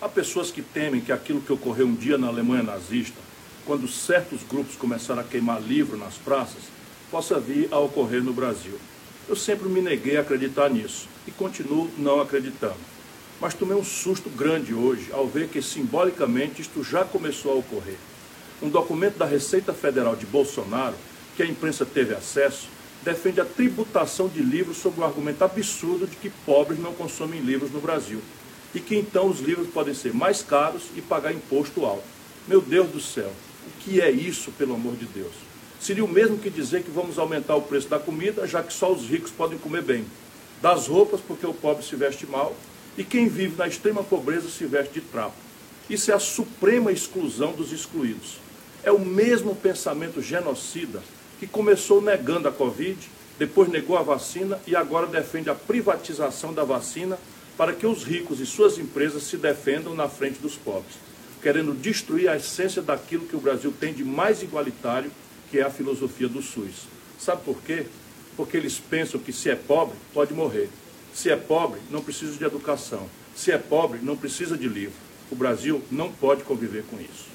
Há pessoas que temem que aquilo que ocorreu um dia na Alemanha nazista, quando certos grupos começaram a queimar livro nas praças, possa vir a ocorrer no Brasil. Eu sempre me neguei a acreditar nisso e continuo não acreditando. Mas tomei um susto grande hoje ao ver que simbolicamente isto já começou a ocorrer. Um documento da Receita Federal de Bolsonaro, que a imprensa teve acesso, defende a tributação de livros sob o argumento absurdo de que pobres não consomem livros no Brasil e que então os livros podem ser mais caros e pagar imposto alto. Meu Deus do céu, o que é isso, pelo amor de Deus? Seria o mesmo que dizer que vamos aumentar o preço da comida, já que só os ricos podem comer bem. Das roupas, porque o pobre se veste mal, e quem vive na extrema pobreza se veste de trapo. Isso é a suprema exclusão dos excluídos. É o mesmo pensamento genocida que começou negando a Covid, depois negou a vacina e agora defende a privatização da vacina para que os ricos e suas empresas se defendam na frente dos pobres, querendo destruir a essência daquilo que o Brasil tem de mais igualitário, que é a filosofia do SUS. Sabe por quê? Porque eles pensam que se é pobre, pode morrer. Se é pobre, não precisa de educação. Se é pobre, não precisa de livro. O Brasil não pode conviver com isso.